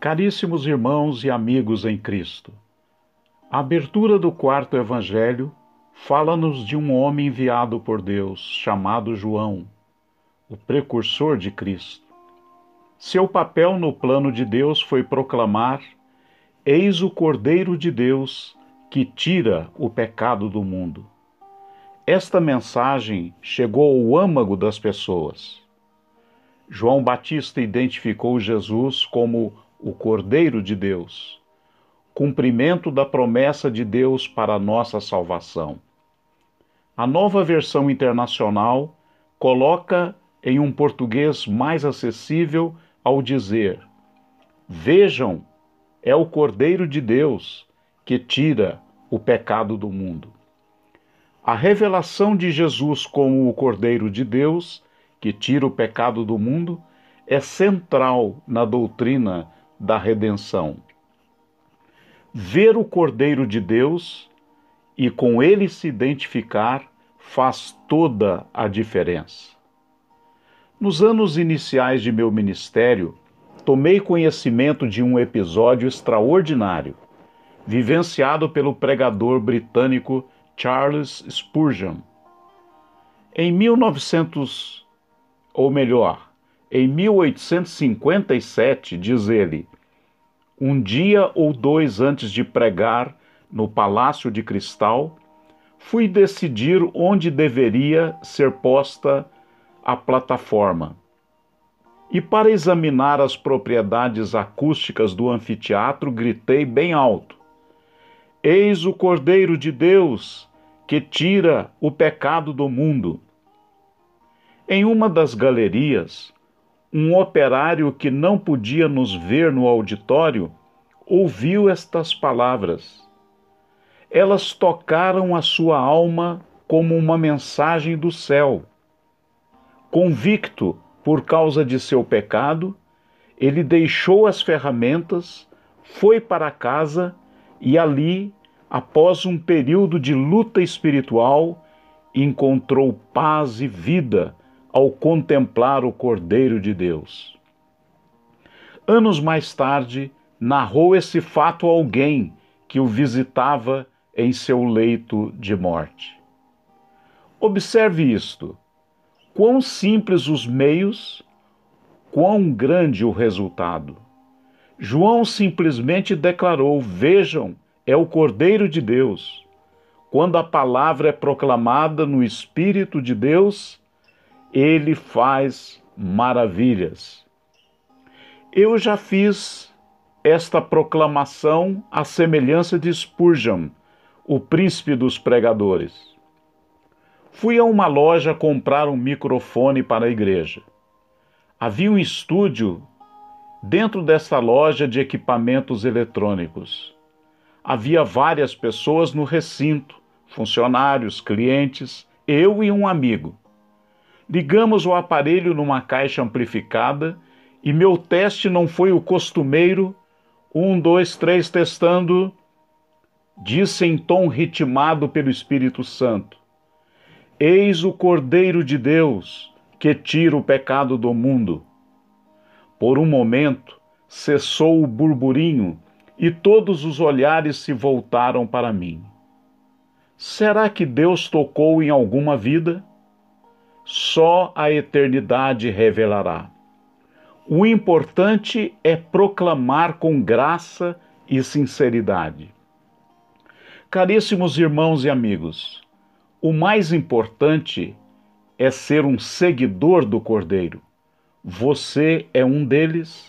Caríssimos irmãos e amigos em Cristo, a abertura do quarto evangelho fala-nos de um homem enviado por Deus, chamado João, o precursor de Cristo. Seu papel no plano de Deus foi proclamar: Eis o Cordeiro de Deus que tira o pecado do mundo. Esta mensagem chegou ao âmago das pessoas. João Batista identificou Jesus como o Cordeiro de Deus, cumprimento da promessa de Deus para a nossa salvação. A nova versão internacional coloca em um português mais acessível ao dizer: Vejam, é o Cordeiro de Deus que tira o pecado do mundo. A revelação de Jesus como o Cordeiro de Deus que tira o pecado do mundo é central na doutrina da redenção. Ver o Cordeiro de Deus e com ele se identificar faz toda a diferença. Nos anos iniciais de meu ministério, tomei conhecimento de um episódio extraordinário, vivenciado pelo pregador britânico Charles Spurgeon. Em 1900, ou melhor, em 1857, diz ele, um dia ou dois antes de pregar no Palácio de Cristal, fui decidir onde deveria ser posta a plataforma. E para examinar as propriedades acústicas do anfiteatro, gritei bem alto: Eis o Cordeiro de Deus que tira o pecado do mundo. Em uma das galerias, um operário que não podia nos ver no auditório ouviu estas palavras. Elas tocaram a sua alma como uma mensagem do céu. Convicto por causa de seu pecado, ele deixou as ferramentas, foi para casa e ali, após um período de luta espiritual, encontrou paz e vida ao contemplar o Cordeiro de Deus. Anos mais tarde, narrou esse fato a alguém que o visitava em seu leito de morte. Observe isto: quão simples os meios, quão grande o resultado. João simplesmente declarou: Vejam, é o Cordeiro de Deus. Quando a palavra é proclamada no Espírito de Deus, ele faz maravilhas. Eu já fiz esta proclamação à semelhança de Spurgeon, o príncipe dos pregadores. Fui a uma loja comprar um microfone para a igreja. Havia um estúdio dentro dessa loja de equipamentos eletrônicos. Havia várias pessoas no recinto, funcionários, clientes, eu e um amigo. Ligamos o aparelho numa caixa amplificada e meu teste não foi o costumeiro. Um, dois, três, testando. Disse em tom ritmado pelo Espírito Santo: Eis o Cordeiro de Deus que tira o pecado do mundo. Por um momento cessou o burburinho e todos os olhares se voltaram para mim. Será que Deus tocou em alguma vida? Só a eternidade revelará. O importante é proclamar com graça e sinceridade. Caríssimos irmãos e amigos, o mais importante é ser um seguidor do Cordeiro. Você é um deles?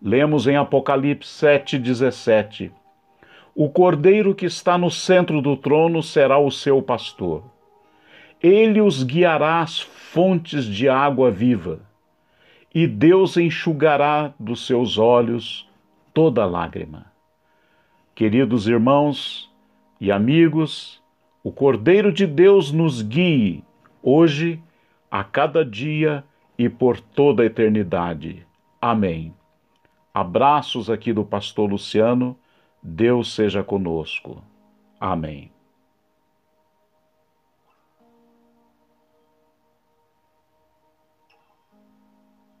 Lemos em Apocalipse 7,17: O Cordeiro que está no centro do trono será o seu pastor ele os guiará às fontes de água viva, e Deus enxugará dos seus olhos toda lágrima. Queridos irmãos e amigos, o Cordeiro de Deus nos guie hoje, a cada dia e por toda a eternidade. Amém. Abraços aqui do pastor Luciano. Deus seja conosco. Amém.